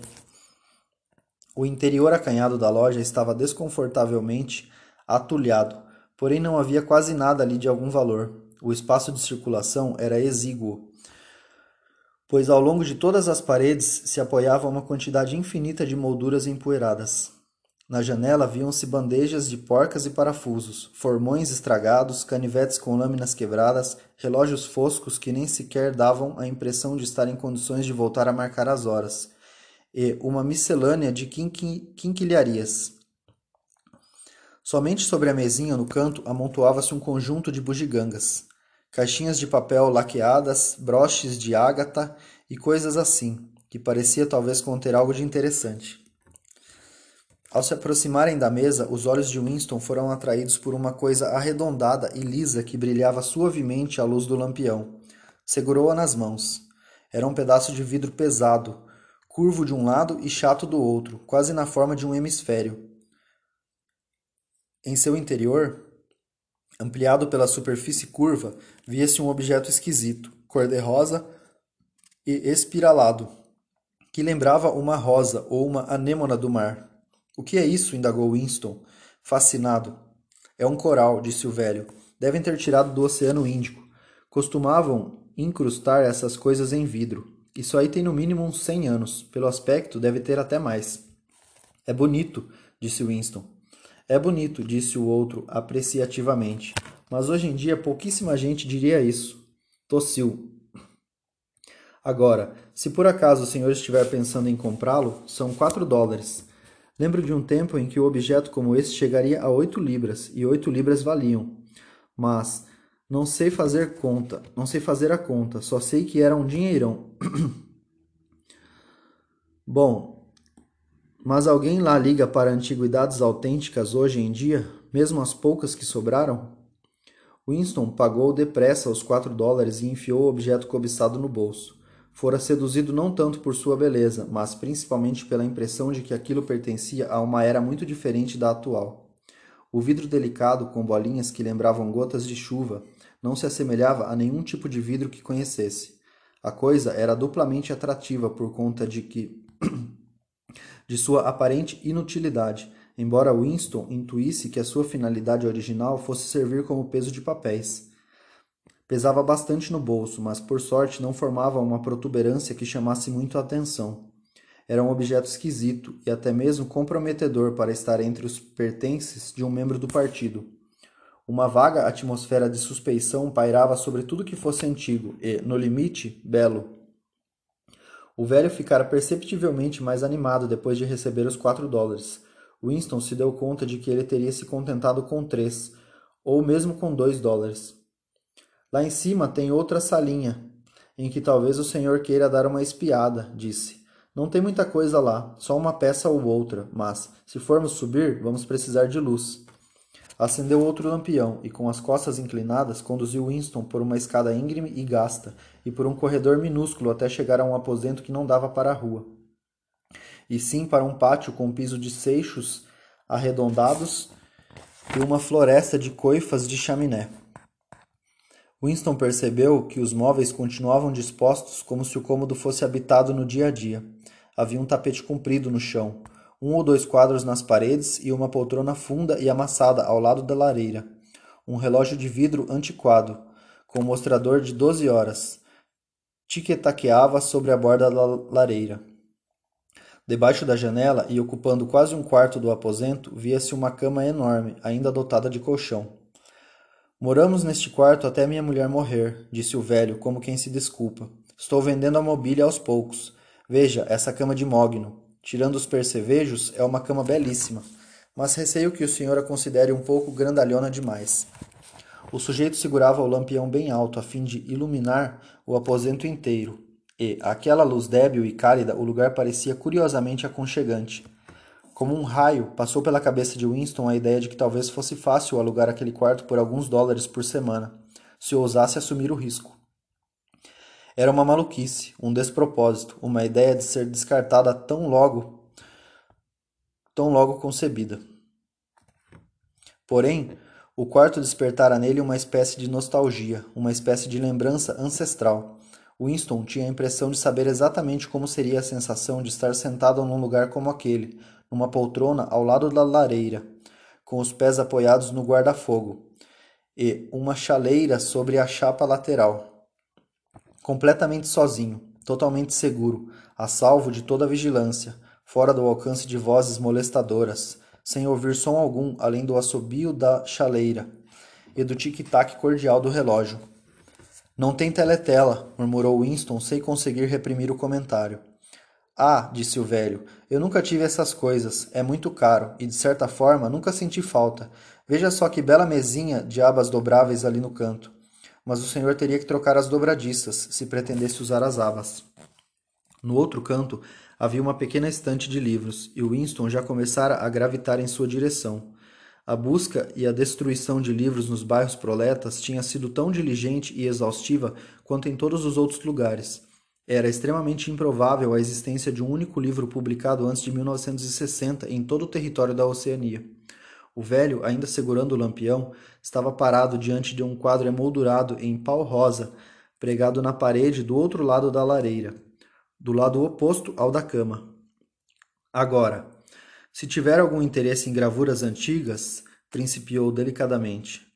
O interior acanhado da loja estava desconfortavelmente atulhado, porém não havia quase nada ali de algum valor. O espaço de circulação era exíguo, pois ao longo de todas as paredes se apoiava uma quantidade infinita de molduras empoeiradas. Na janela viam-se bandejas de porcas e parafusos, formões estragados, canivetes com lâminas quebradas, relógios foscos que nem sequer davam a impressão de estar em condições de voltar a marcar as horas, e uma miscelânea de quinqui quinquilharias. Somente sobre a mesinha no canto amontoava-se um conjunto de bugigangas, caixinhas de papel laqueadas, broches de ágata e coisas assim, que parecia talvez conter algo de interessante. Ao se aproximarem da mesa, os olhos de Winston foram atraídos por uma coisa arredondada e lisa que brilhava suavemente à luz do lampião. Segurou-a nas mãos. Era um pedaço de vidro pesado, curvo de um lado e chato do outro, quase na forma de um hemisfério. Em seu interior, ampliado pela superfície curva, via-se um objeto esquisito, cor-de-rosa e espiralado, que lembrava uma rosa ou uma anêmona do mar. O que é isso? indagou Winston, fascinado. É um coral, disse o velho. Devem ter tirado do Oceano Índico. Costumavam incrustar essas coisas em vidro. Isso aí tem no mínimo uns 100 anos. Pelo aspecto, deve ter até mais. É bonito, disse Winston. É bonito, disse o outro apreciativamente. Mas hoje em dia pouquíssima gente diria isso. Tossiu. Agora, se por acaso o senhor estiver pensando em comprá-lo, são quatro dólares. Lembro de um tempo em que o objeto como esse chegaria a oito libras, e oito libras valiam. Mas não sei fazer conta, não sei fazer a conta, só sei que era um dinheirão. Bom, mas alguém lá liga para antiguidades autênticas hoje em dia, mesmo as poucas que sobraram? Winston pagou depressa os quatro dólares e enfiou o objeto cobiçado no bolso. Fora seduzido não tanto por sua beleza, mas principalmente pela impressão de que aquilo pertencia a uma era muito diferente da atual. O vidro delicado, com bolinhas que lembravam gotas de chuva, não se assemelhava a nenhum tipo de vidro que conhecesse. A coisa era duplamente atrativa por conta de que de sua aparente inutilidade, embora Winston intuísse que a sua finalidade original fosse servir como peso de papéis. Pesava bastante no bolso, mas por sorte não formava uma protuberância que chamasse muito a atenção. Era um objeto esquisito e até mesmo comprometedor para estar entre os pertences de um membro do partido. Uma vaga atmosfera de suspeição pairava sobre tudo que fosse antigo e, no limite, belo. O velho ficara perceptivelmente mais animado depois de receber os quatro dólares. Winston se deu conta de que ele teria se contentado com três, ou mesmo com dois dólares. Lá em cima tem outra salinha, em que talvez o senhor queira dar uma espiada, disse. Não tem muita coisa lá, só uma peça ou outra, mas, se formos subir, vamos precisar de luz. Acendeu outro lampião e, com as costas inclinadas, conduziu Winston por uma escada íngreme e gasta e por um corredor minúsculo até chegar a um aposento que não dava para a rua, e sim para um pátio com um piso de seixos arredondados e uma floresta de coifas de chaminé. Winston percebeu que os móveis continuavam dispostos como se o cômodo fosse habitado no dia a dia. Havia um tapete comprido no chão, um ou dois quadros nas paredes e uma poltrona funda e amassada ao lado da lareira. Um relógio de vidro antiquado, com mostrador de doze horas, tiquetaqueava sobre a borda da lareira. Debaixo da janela e ocupando quase um quarto do aposento, via-se uma cama enorme, ainda dotada de colchão. Moramos neste quarto até minha mulher morrer, disse o velho, como quem se desculpa. Estou vendendo a mobília aos poucos. Veja, essa cama de mogno. Tirando os percevejos, é uma cama belíssima, mas receio que o senhor a considere um pouco grandalhona demais. O sujeito segurava o lampião bem alto a fim de iluminar o aposento inteiro, e, àquela luz débil e cálida, o lugar parecia curiosamente aconchegante. Como um raio, passou pela cabeça de Winston a ideia de que talvez fosse fácil alugar aquele quarto por alguns dólares por semana, se ousasse assumir o risco. Era uma maluquice, um despropósito, uma ideia de ser descartada tão logo, tão logo concebida. Porém, o quarto despertara nele uma espécie de nostalgia, uma espécie de lembrança ancestral. Winston tinha a impressão de saber exatamente como seria a sensação de estar sentado num lugar como aquele, numa poltrona ao lado da lareira, com os pés apoiados no guarda-fogo, e uma chaleira sobre a chapa lateral completamente sozinho, totalmente seguro, a salvo de toda vigilância, fora do alcance de vozes molestadoras, sem ouvir som algum além do assobio da chaleira e do tic-tac cordial do relógio. Não tem teletela, murmurou Winston sem conseguir reprimir o comentário. Ah, disse o velho, eu nunca tive essas coisas, é muito caro, e de certa forma nunca senti falta. Veja só que bela mesinha de abas dobráveis ali no canto mas o senhor teria que trocar as dobradiças, se pretendesse usar as abas. No outro canto havia uma pequena estante de livros, e Winston já começara a gravitar em sua direção. A busca e a destruição de livros nos bairros proletas tinha sido tão diligente e exaustiva quanto em todos os outros lugares. Era extremamente improvável a existência de um único livro publicado antes de 1960 em todo o território da Oceania. O velho, ainda segurando o lampião, estava parado diante de um quadro emoldurado em pau rosa, pregado na parede do outro lado da lareira, do lado oposto ao da cama. Agora, se tiver algum interesse em gravuras antigas, principiou delicadamente.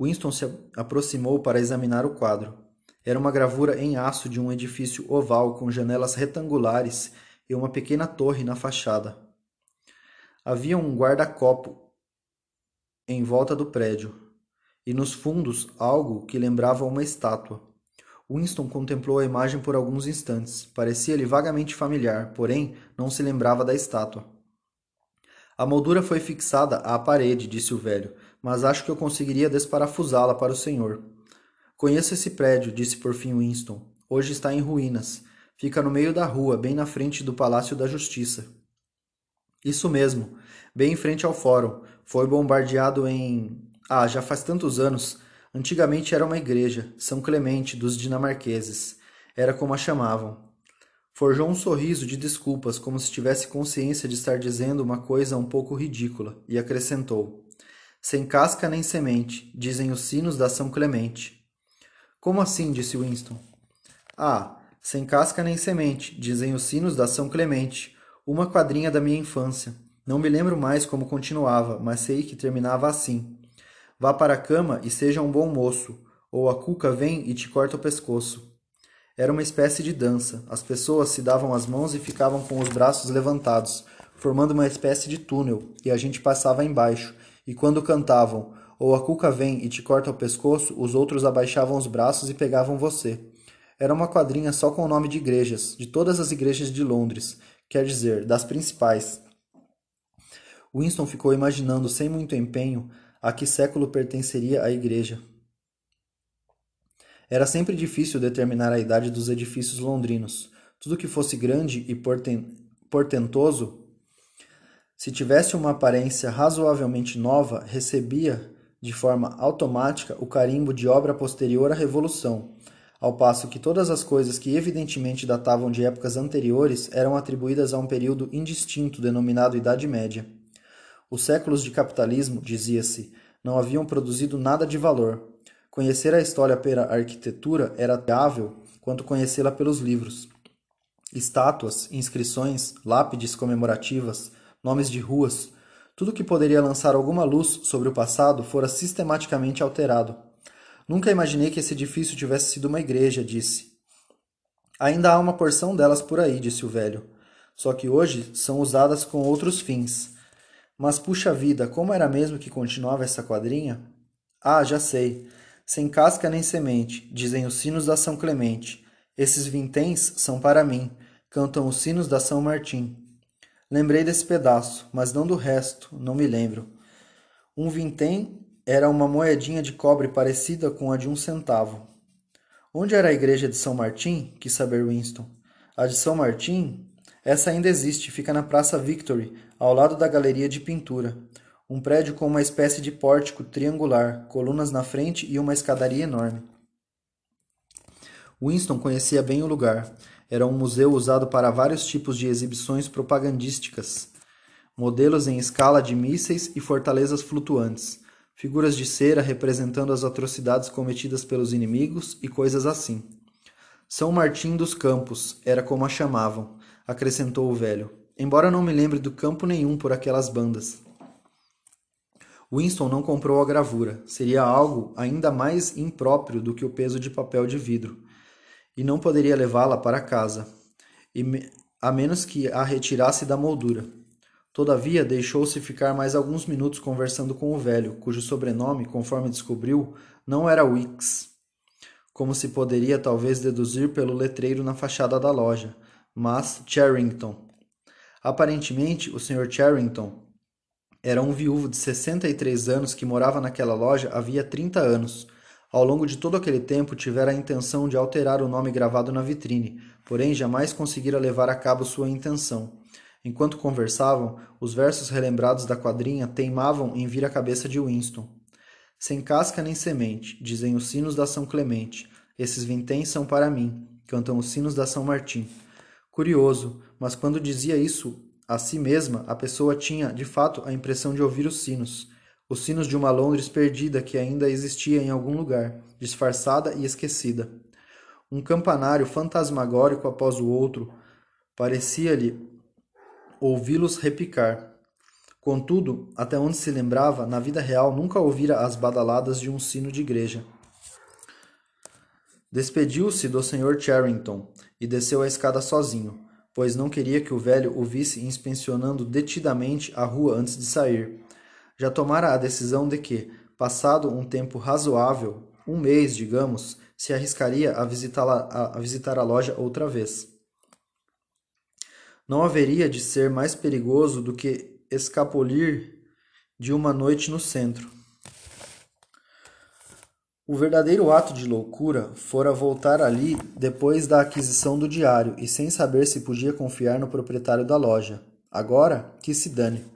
Winston se aproximou para examinar o quadro. Era uma gravura em aço de um edifício oval com janelas retangulares e uma pequena torre na fachada. Havia um guarda-copo em volta do prédio, e nos fundos algo que lembrava uma estátua. Winston contemplou a imagem por alguns instantes. Parecia-lhe vagamente familiar, porém não se lembrava da estátua. A moldura foi fixada à parede, disse o velho, mas acho que eu conseguiria desparafusá-la para o senhor. Conheço esse prédio, disse por fim Winston. Hoje está em ruínas. Fica no meio da rua, bem na frente do Palácio da Justiça. Isso mesmo, bem em frente ao fórum. Foi bombardeado em. Ah, já faz tantos anos. Antigamente era uma igreja, São Clemente, dos dinamarqueses. Era como a chamavam. Forjou um sorriso de desculpas, como se tivesse consciência de estar dizendo uma coisa um pouco ridícula, e acrescentou: Sem casca nem semente, dizem os sinos da São Clemente. Como assim? disse Winston. Ah, sem casca nem semente, dizem os sinos da São Clemente, uma quadrinha da minha infância. Não me lembro mais como continuava, mas sei que terminava assim. Vá para a cama e seja um bom moço, ou a cuca vem e te corta o pescoço. Era uma espécie de dança. As pessoas se davam as mãos e ficavam com os braços levantados, formando uma espécie de túnel, e a gente passava embaixo. E quando cantavam, ou a cuca vem e te corta o pescoço, os outros abaixavam os braços e pegavam você. Era uma quadrinha só com o nome de igrejas, de todas as igrejas de Londres, quer dizer, das principais. Winston ficou imaginando sem muito empenho a que século pertenceria a igreja. Era sempre difícil determinar a idade dos edifícios londrinos. Tudo que fosse grande e porten portentoso, se tivesse uma aparência razoavelmente nova, recebia de forma automática o carimbo de obra posterior à Revolução, ao passo que todas as coisas que evidentemente datavam de épocas anteriores eram atribuídas a um período indistinto denominado Idade Média. Os séculos de capitalismo, dizia-se, não haviam produzido nada de valor. Conhecer a história pela arquitetura era viável quanto conhecê-la pelos livros. Estátuas, inscrições, lápides comemorativas, nomes de ruas, tudo que poderia lançar alguma luz sobre o passado fora sistematicamente alterado. Nunca imaginei que esse edifício tivesse sido uma igreja, disse. Ainda há uma porção delas por aí, disse o velho. Só que hoje são usadas com outros fins. Mas puxa vida, como era mesmo que continuava essa quadrinha? Ah, já sei. Sem casca nem semente, dizem os sinos da São Clemente. Esses vinténs são para mim, cantam os sinos da São Martim. Lembrei desse pedaço, mas não do resto, não me lembro. Um vintém era uma moedinha de cobre parecida com a de um centavo. Onde era a igreja de São Martim? quis saber Winston. A de São Martim? Essa ainda existe, fica na Praça Victory, ao lado da galeria de pintura. Um prédio com uma espécie de pórtico triangular, colunas na frente e uma escadaria enorme. Winston conhecia bem o lugar. Era um museu usado para vários tipos de exibições propagandísticas, modelos em escala de mísseis e fortalezas flutuantes figuras de cera representando as atrocidades cometidas pelos inimigos e coisas assim. São Martim dos Campos, era como a chamavam, acrescentou o velho, embora não me lembre do campo nenhum por aquelas bandas. Winston não comprou a gravura, seria algo ainda mais impróprio do que o peso de papel de vidro, e não poderia levá-la para casa, a menos que a retirasse da moldura. Todavia, deixou-se ficar mais alguns minutos conversando com o velho, cujo sobrenome, conforme descobriu, não era Wicks, como se poderia talvez deduzir pelo letreiro na fachada da loja, mas Charrington. Aparentemente, o Sr. Charrington era um viúvo de 63 anos que morava naquela loja havia 30 anos. Ao longo de todo aquele tempo, tivera a intenção de alterar o nome gravado na vitrine, porém jamais conseguira levar a cabo sua intenção. Enquanto conversavam, os versos relembrados da quadrinha teimavam em vir à cabeça de Winston. Sem casca nem semente, dizem os sinos da São Clemente. Esses vinténs são para mim, cantam os sinos da São Martim. Curioso, mas quando dizia isso a si mesma, a pessoa tinha, de fato, a impressão de ouvir os sinos. Os sinos de uma Londres perdida que ainda existia em algum lugar, disfarçada e esquecida. Um campanário fantasmagórico após o outro parecia-lhe ouvi-los repicar. Contudo, até onde se lembrava, na vida real nunca ouvira as badaladas de um sino de igreja. Despediu-se do Sr. Charrington e desceu a escada sozinho, pois não queria que o velho o visse inspecionando detidamente a rua antes de sair. Já tomara a decisão de que, passado um tempo razoável, um mês, digamos, se arriscaria a, a, visitar a loja outra vez. Não haveria de ser mais perigoso do que escapulir de uma noite no centro. O verdadeiro ato de loucura fora voltar ali depois da aquisição do diário e sem saber se podia confiar no proprietário da loja. Agora, que se dane.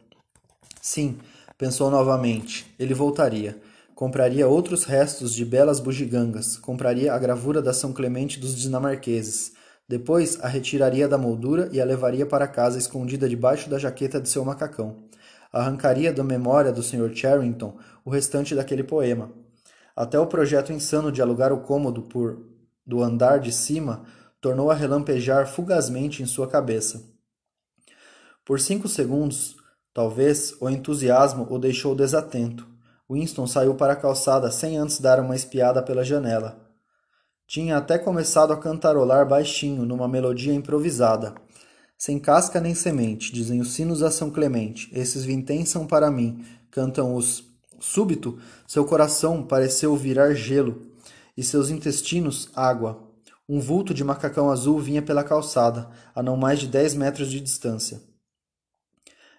Sim, pensou novamente, ele voltaria. Compraria outros restos de belas bugigangas, compraria a gravura da São Clemente dos dinamarqueses. Depois a retiraria da moldura e a levaria para casa escondida debaixo da jaqueta de seu macacão. Arrancaria da memória do Sr. Charrington o restante daquele poema. Até o projeto insano de alugar o cômodo por do andar de cima tornou a relampejar fugazmente em sua cabeça. Por cinco segundos, talvez, o entusiasmo o deixou desatento. Winston saiu para a calçada sem antes dar uma espiada pela janela. Tinha até começado a cantarolar baixinho numa melodia improvisada. Sem casca nem semente, dizem os sinos a São Clemente, esses vinténs são para mim, cantam os. Súbito, seu coração pareceu virar gelo, e seus intestinos água. Um vulto de macacão azul vinha pela calçada, a não mais de dez metros de distância.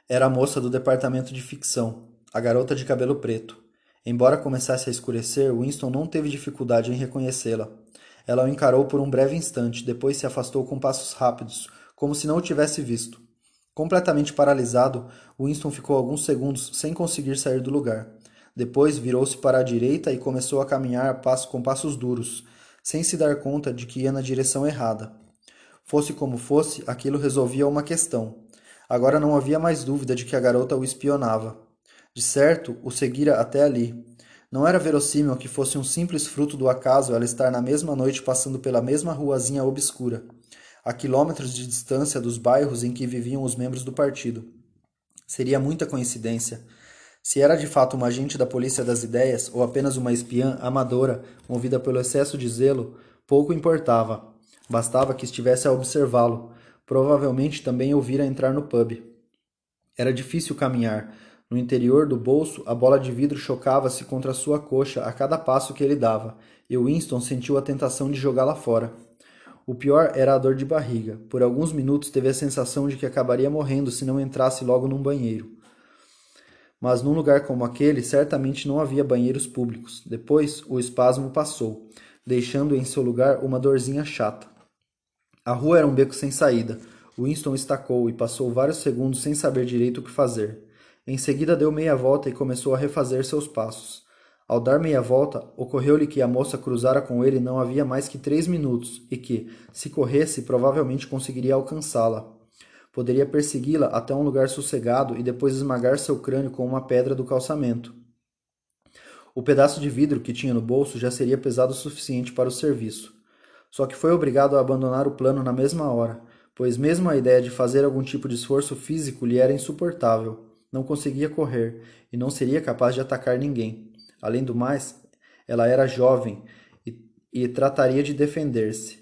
Era a moça do departamento de ficção a garota de cabelo preto. Embora começasse a escurecer, Winston não teve dificuldade em reconhecê-la. Ela o encarou por um breve instante, depois se afastou com passos rápidos, como se não o tivesse visto. Completamente paralisado, Winston ficou alguns segundos sem conseguir sair do lugar. Depois virou-se para a direita e começou a caminhar com passos duros, sem se dar conta de que ia na direção errada. Fosse como fosse, aquilo resolvia uma questão. Agora não havia mais dúvida de que a garota o espionava. De certo, o seguira até ali. Não era verossímil que fosse um simples fruto do acaso ela estar na mesma noite passando pela mesma ruazinha obscura, a quilômetros de distância dos bairros em que viviam os membros do partido. Seria muita coincidência. Se era de fato uma agente da polícia das ideias ou apenas uma espiã amadora movida pelo excesso de zelo, pouco importava. Bastava que estivesse a observá-lo. Provavelmente também ouvira entrar no pub. Era difícil caminhar, no interior do bolso, a bola de vidro chocava-se contra sua coxa a cada passo que ele dava, e Winston sentiu a tentação de jogá-la fora. O pior era a dor de barriga. Por alguns minutos teve a sensação de que acabaria morrendo se não entrasse logo num banheiro. Mas num lugar como aquele, certamente não havia banheiros públicos. Depois, o espasmo passou, deixando em seu lugar uma dorzinha chata. A rua era um beco sem saída. Winston estacou e passou vários segundos sem saber direito o que fazer. Em seguida deu meia volta e começou a refazer seus passos. Ao dar meia volta, ocorreu-lhe que a moça cruzara com ele não havia mais que três minutos e que, se corresse, provavelmente conseguiria alcançá-la. Poderia persegui-la até um lugar sossegado e depois esmagar seu crânio com uma pedra do calçamento. O pedaço de vidro que tinha no bolso já seria pesado o suficiente para o serviço. Só que foi obrigado a abandonar o plano na mesma hora, pois mesmo a ideia de fazer algum tipo de esforço físico lhe era insuportável não conseguia correr e não seria capaz de atacar ninguém. Além do mais, ela era jovem e, e trataria de defender-se.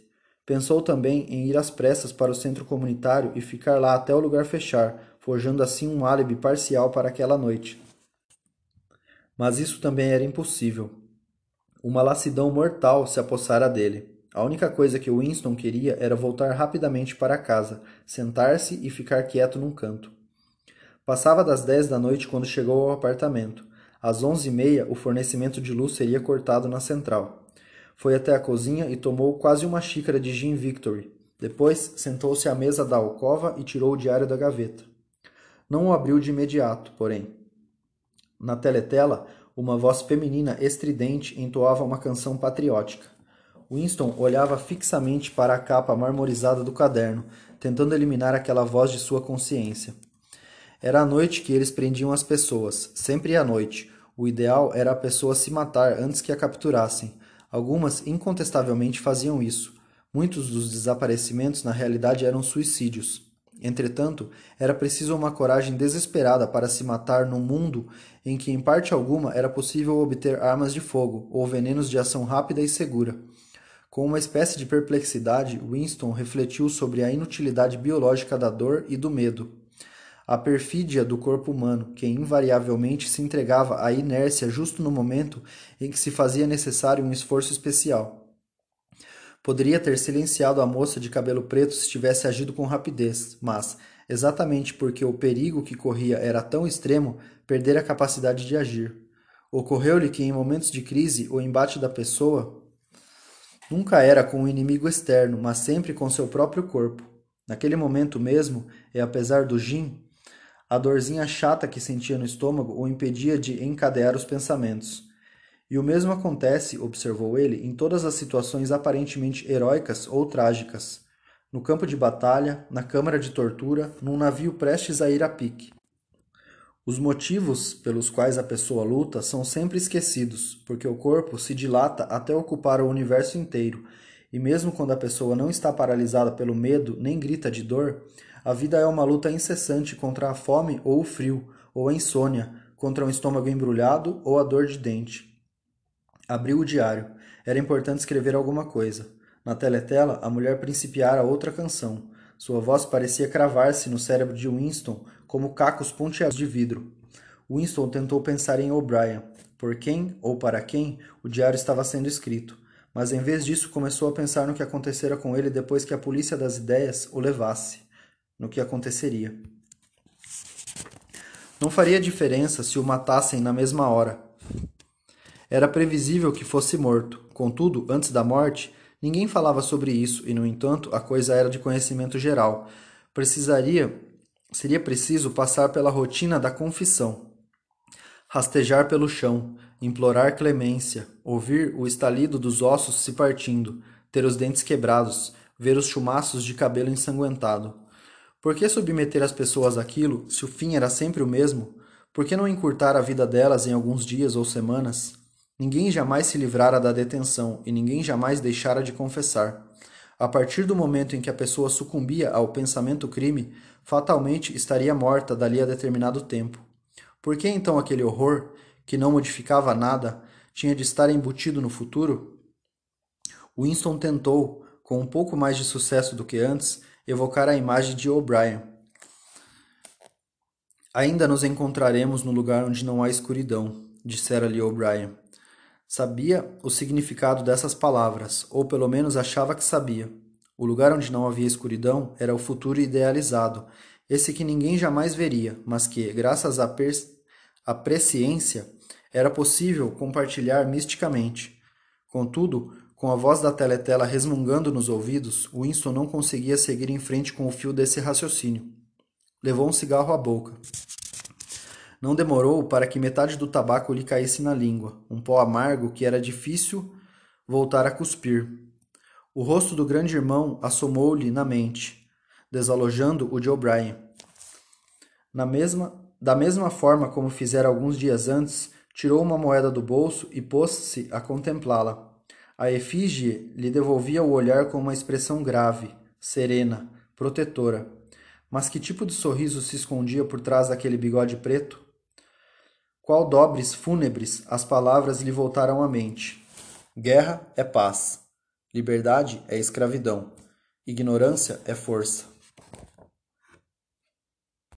Pensou também em ir às pressas para o centro comunitário e ficar lá até o lugar fechar, forjando assim um álibi parcial para aquela noite. Mas isso também era impossível. Uma lassidão mortal se apossara dele. A única coisa que Winston queria era voltar rapidamente para casa, sentar-se e ficar quieto num canto. Passava das dez da noite quando chegou ao apartamento. Às onze e meia, o fornecimento de luz seria cortado na central. Foi até a cozinha e tomou quase uma xícara de gin Victory. Depois, sentou-se à mesa da alcova e tirou o diário da gaveta. Não o abriu de imediato, porém. Na teletela, uma voz feminina estridente entoava uma canção patriótica. Winston olhava fixamente para a capa marmorizada do caderno, tentando eliminar aquela voz de sua consciência. Era à noite que eles prendiam as pessoas, sempre à noite. O ideal era a pessoa se matar antes que a capturassem. Algumas incontestavelmente faziam isso. Muitos dos desaparecimentos na realidade eram suicídios. Entretanto, era preciso uma coragem desesperada para se matar num mundo em que, em parte alguma, era possível obter armas de fogo ou venenos de ação rápida e segura. Com uma espécie de perplexidade, Winston refletiu sobre a inutilidade biológica da dor e do medo. A perfídia do corpo humano, que invariavelmente se entregava à inércia justo no momento em que se fazia necessário um esforço especial. Poderia ter silenciado a moça de cabelo preto se tivesse agido com rapidez, mas, exatamente porque o perigo que corria era tão extremo, perdera a capacidade de agir. Ocorreu-lhe que, em momentos de crise, o embate da pessoa nunca era com um inimigo externo, mas sempre com seu próprio corpo. Naquele momento mesmo, e apesar do gin, a dorzinha chata que sentia no estômago o impedia de encadear os pensamentos. E o mesmo acontece, observou ele, em todas as situações aparentemente heróicas ou trágicas. No campo de batalha, na câmara de tortura, num navio prestes a ir a pique. Os motivos pelos quais a pessoa luta são sempre esquecidos, porque o corpo se dilata até ocupar o universo inteiro, e mesmo quando a pessoa não está paralisada pelo medo nem grita de dor, a vida é uma luta incessante contra a fome ou o frio, ou a insônia, contra um estômago embrulhado ou a dor de dente. Abriu o diário. Era importante escrever alguma coisa. Na teletela, a mulher principiara outra canção. Sua voz parecia cravar-se no cérebro de Winston como cacos ponteados de vidro. Winston tentou pensar em O'Brien, por quem ou para quem o diário estava sendo escrito, mas em vez disso começou a pensar no que acontecera com ele depois que a polícia das ideias o levasse no que aconteceria. Não faria diferença se o matassem na mesma hora. Era previsível que fosse morto. Contudo, antes da morte, ninguém falava sobre isso e, no entanto, a coisa era de conhecimento geral. Precisaria, seria preciso passar pela rotina da confissão. Rastejar pelo chão, implorar clemência, ouvir o estalido dos ossos se partindo, ter os dentes quebrados, ver os chumaços de cabelo ensanguentado. Por que submeter as pessoas àquilo, se o fim era sempre o mesmo? Por que não encurtar a vida delas em alguns dias ou semanas? Ninguém jamais se livrara da detenção e ninguém jamais deixara de confessar. A partir do momento em que a pessoa sucumbia ao pensamento crime, fatalmente estaria morta dali a determinado tempo. Por que então aquele horror, que não modificava nada, tinha de estar embutido no futuro? Winston tentou, com um pouco mais de sucesso do que antes, evocar a imagem de O'Brien. Ainda nos encontraremos no lugar onde não há escuridão, dissera-lhe O'Brien. Sabia o significado dessas palavras, ou pelo menos achava que sabia. O lugar onde não havia escuridão era o futuro idealizado, esse que ninguém jamais veria, mas que, graças à, à presciência, era possível compartilhar misticamente. Contudo, com a voz da teletela resmungando nos ouvidos, Winston não conseguia seguir em frente com o fio desse raciocínio. Levou um cigarro à boca. Não demorou para que metade do tabaco lhe caísse na língua, um pó amargo que era difícil voltar a cuspir. O rosto do grande irmão assomou-lhe na mente, desalojando o de O'Brien. Na mesma, da mesma forma como fizera alguns dias antes, tirou uma moeda do bolso e pôs-se a contemplá-la. A efígie lhe devolvia o olhar com uma expressão grave, serena, protetora. Mas que tipo de sorriso se escondia por trás daquele bigode preto? Qual dobres fúnebres as palavras lhe voltaram à mente. Guerra é paz. Liberdade é escravidão. Ignorância é força.